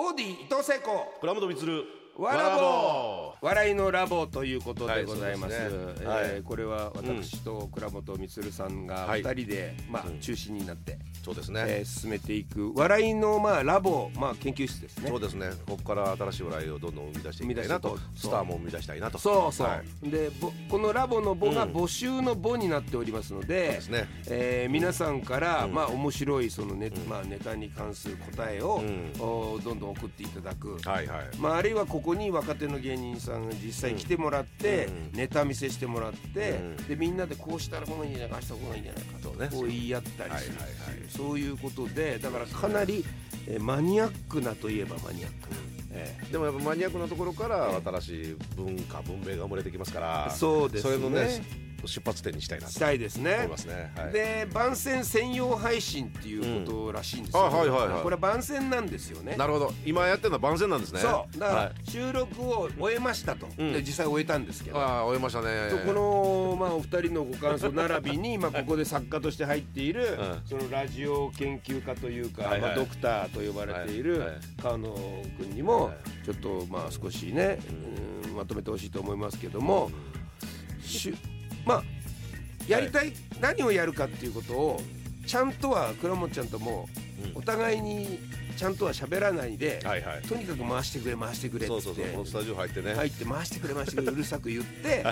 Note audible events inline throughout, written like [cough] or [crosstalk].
オーディ伊藤聖子。倉本充。わらぼ笑いのラボということでございます,、はいすね。えはい。ーこれは私と倉本充さんがはい。二人で、まあうん。中心になって、そうですね、えー進めていく。笑いのまあラボ、まあ、研究室ですね。そうですね。ここから新しい笑いをどんどん生み出していきたいなと。スターも生み出したいなと。そうそう、はい。でぼこのラボの母がうん。募集の母になっておりますので,、ですね。えー皆さんから、うん。まあ面白いそのネ,、ん。まあ、ネタに関する答えを、どんどん送っていただく、はいはい。まあ、あるいはここに若手の芸人さんが実際来てもらって、うん。ネタ見せしてもらって、うん。でみんなでこうしたらこうがいいんじゃないかしたらこうがいいんじゃないかとこう言い合ったりするっていう、はいはいはい。そういうことでだからかなり、えーマニアックなといえばマニアック。な、えでもやっぱマニアックなところから新しい文化文明が生まれてきますからーそうですね。れのね出発点にしたいなとしたいですね。思いますね、はい、で番宣専用配信っていうことらしいんですよ、うん。あはいはいはい。これは番宣なんですよね。なるほど。今やってるのは番宣なんですね。そう。だからはい。収録を終えましたと、うん。で実際終えたんですけど、ああ終えましたね。とこの、まあ、お二人のご感想並びに、まあ、ここで作家として入っている、うん。そのラジオ研究家というか、はいはい。まあ、ドクターと呼ばれている、はい。はい。川野君にも、はい。ちょっとまあ少しね、うん。まとめてほしいと思いますけども、しゅまあやりたい、何をやるかっていうことをちゃんとは倉本ちゃんともうん。お互いにちゃんとは喋らないで、はいはい。とにかく回してくれ回してくれってそうそうそうスタジオ入ってね、入って回してくれ回してくれ [laughs] うるさく言って、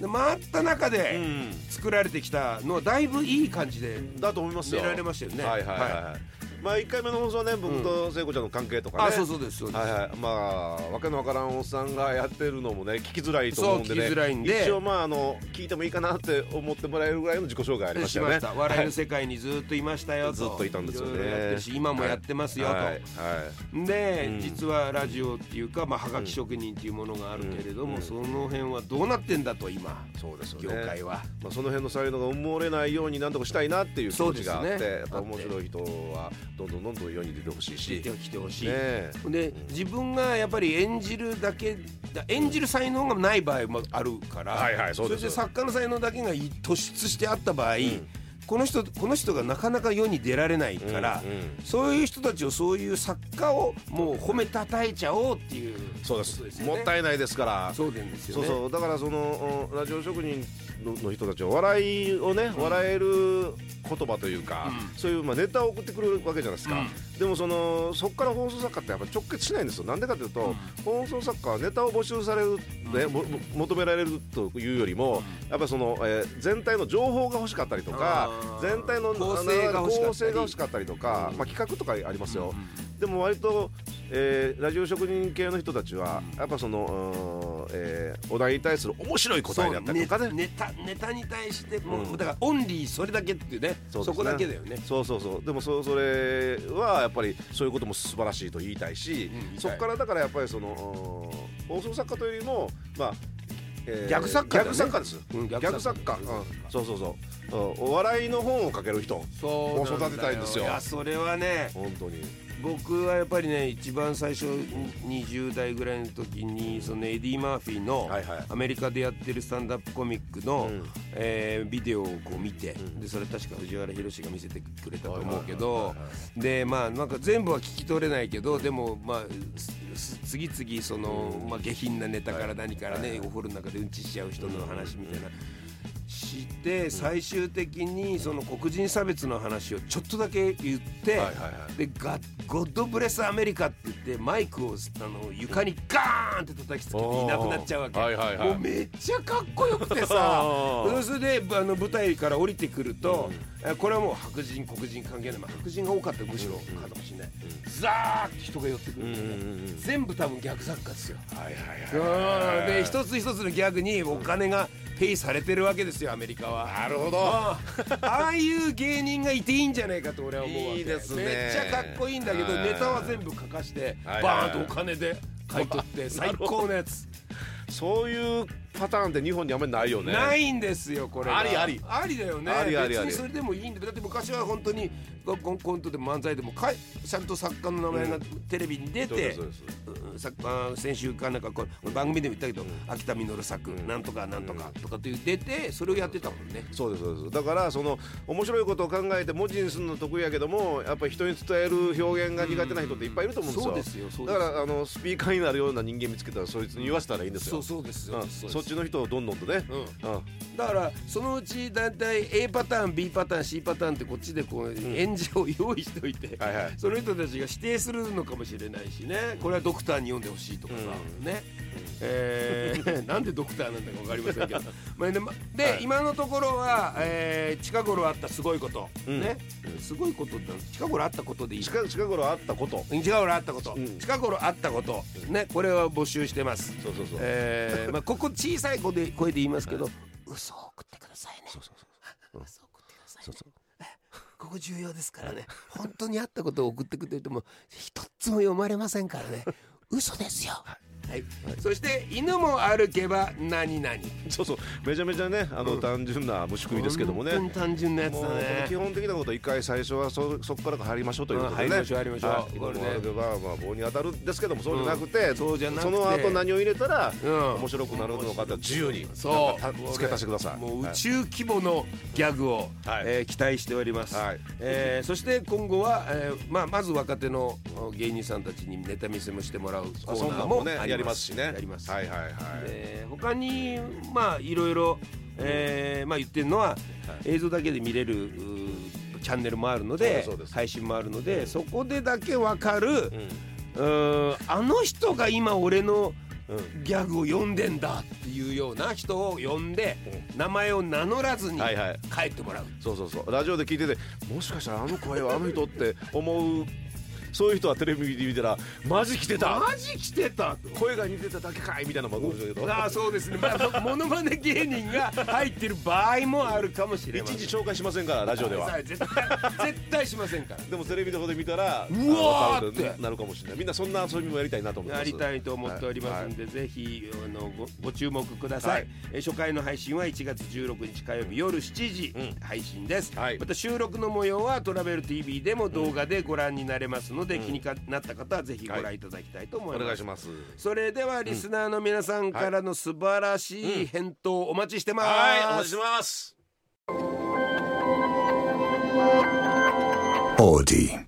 で回った中うでん。作られてきたのはだいぶいい感じでだと思いますられましたよね。はいはいはい、はいまあ1回目の放送はね僕と聖子ちゃんの関係とかね、あそうそうですそうです、はいはい、まあわけのわからんおっさんがやってるのもね聞きづらいと思うんでね。聞きづらいんで。一応まああの聞いてもいいかなって思ってもらえるぐらいの自己紹介ありましよね。し笑いの世界にずっといましたよと、ずっといたんですよね。ろいろやってるし今もやってますよと、はいはい。で、うん。実はラジオっていうか、まあ、はがき職人っていうものがあるけれども、うん。その辺はどうなってんだと今そうですよ業ね界は。まあ、その辺の才能が埋もれないように何とかしたいなっていう気持ちがあって、ね。やっぱ面白い人はどんどんどんどん世に出てほしいし。出てきてほしい、ねえ。で自分がやっぱり演じるだけだ演じる才能がない場合もあるから、はいはいそれで作家の才能だけが突出してあった場合、んこの人この人がなかなか世に出られないから、うんうん。そういう人たちをそういう作家をもう褒めたたえちゃおうっていうそうです。もったいないですから。そうなんですよね。そうそう。だからそのおラジオ職人のの人たちは笑いをね、笑える言葉というか、うそういうまあネタを送ってくれるわけじゃないですか、うでもそのそこから放送作家ってやっぱ直結しないんですよ。なんでかというと、放送作家はネタを募集される、ね求められるというよりも、やっぱりその、えー全体の情報が欲しかったりとか全体の構成が欲しかったり。構成が欲しかったりとか、うんまあ、企画とかありますよ、うんでも割と、えーラジオ職人系の人たちは、やっぱその、うんえーお題に対する面白い答えであったりとかね。ネタネタに対してもう、うん。だからオンリーそれだけっていうねそそこだけだよね。そうそうそう。でもそそれはやっぱりそういうことも素晴らしいと言いたいし、うんそこからだからやっぱりそのうん放送作家というよりもまあ、えー逆作家だね。逆作家です、うん逆逆作家、うん。そうそうそううん。お笑いの本を書ける人そうなんだよ。育てたいんですよ。いやそれはね本当に。僕はやっぱりね一番最初20代ぐらいの時にそのエディ・マーフィーのアメリカでやってるスタンダップコミックの、うん。えービデオをこう見て、ん。でそれ確か藤原宏が見せてくれたと思うけはいどでまあなんか全部は聞き取れないけどでもまあ次々その、まあ、下品なネタから何からね、お風呂の中でうんちしちゃう人の話みたいな。して最終的にその黒人差別の話をちょっとだけ言って、はいはいはい。でガゴッドブレスアメリカって言ってマイクをあの床にガーンって叩きつけていなくなっちゃうわけ、はいはいはい。もうめっちゃかっこよくてさ [laughs] それであの舞台から降りてくると、えこれはもう白人黒人関係ない、まあ、白人が多かったむしろかもしれない、ザーって人が寄ってくるんだよね、うんうんうん全部多分逆作家ですよ。はいはい。うん。で一つ一つのギャグにお金がペイされてるわけですよアメリカは。なるほど。ああいう芸人がいていいんじゃないかと俺は思うわけ。いいですね。めっちゃかっこいいんだけどはい。ネタは全部書かしてはいバーンとお金で買い取って [laughs] 最高のやつ。そういうパターンって日本にあんまりないよね。ないんですよこれが。ありあり。ありだよね。ありあり別にそれでもいいんだだって昔は本当にコンコントでも漫才でもかいちゃんと作家の名前がテレビに出てそうん作家先週かなんかこれ番組でも言ったけど、秋田実作、なんとかなんとかとかって出てそれをやってたもんね。そうですそうです。だからその面白いことを考えて文字にするの得意やけどもやっぱり人に伝える表現が苦手な人っていっぱいいると思うんですよ、そうですよそうです。だからあのスピーカーになるような人間見つけたらそいつに言わせたらいいんですよ。そうそうですよ、うんそうっちの人をどんどんとね、うん。うん。だからそのうち大体 A パターン B パターン C パターンってこっちでこう演者を用意しておいて、はいはい。その人たちが指定するのかもしれないしね。これはドクターに読んでほしいとかさ、ね、えー [laughs] なんでドクターなんだか分かりませんけど。[laughs] まあでまで、はい。今のところは、えー近頃あったすごいこと、うん。ね、すごいことって近頃あったことでいい。近近頃あったこと。近頃あったこと、うん。近頃あったこと。ねこれは募集してます。そうそうそう、えー [laughs] まあ、ここ小さい声で声で言いますけど、嘘を送ってくださいね。そうそうそう嘘を送ってくださいね。ここ重要ですからね。本当にあったことを送ってくれても一つも読まれませんからね。嘘ですよ。はい。そして犬も歩けば何々。そうそう。めちゃめちゃねあの、単純な虫食いですけどもね。本当に単純なやつだもうこの基ね。本的なこと一回最初はそそこから入りましょうということでね、うん入りましょう入りましょう。はい。これねまあまあ棒に当たるんですけどもそうじゃなくて、うんそうじゃなくて。その後何を入れたらうん。面白くなるのかって自由にそう。付け足してください。もう宇はい。宙規模のギャグを、はい。えー期待しております、はい。えーそして今後は、えーまあ、まず若手の芸人さんたちにネタ見せもしてもらうコーナーもやりますしね。やります、はいはいはい、えー他にまあいろいろ、えーまあ、言ってるのは、映像だけで見れるチャンネルもあるので配信もあるのでそこでだけ分かる、うん。あの人が今俺のうん。ギャグを読んでんだっていうような人を呼んで名前を名乗らずにはいはい。帰ってもらう。そうそうそう。ラジオで聞いててもしかしたらあの声はあの人って思うそういう人はテレビで見たらマジ来てた。マジ来てたと。声が似てただけかいみたいなのもあるけど。ああそうですね、まあ、モノマネ芸人が入ってる場合もあるかもしれません。一時紹介しませんからラジオでは。絶対 [laughs] 絶対しませんから。でもテレビの方で見たらうわーって。なるかもしれない。みんなそんな遊びもやりたいなと思います。やりたいと思っておりますんで、ぜひあのごご注目ください、はい。え初回の配信は1月16日火曜日夜7時うん。配信です、はい。また収録の模様はトラベル TV でも動画でご覧になれますので、気にかなった方はぜひご覧いただきたいと思いおます、願いします。それではリスナーの皆さんからの素晴らしい返答お待ちしてます、はいお待ちしてます。Audi.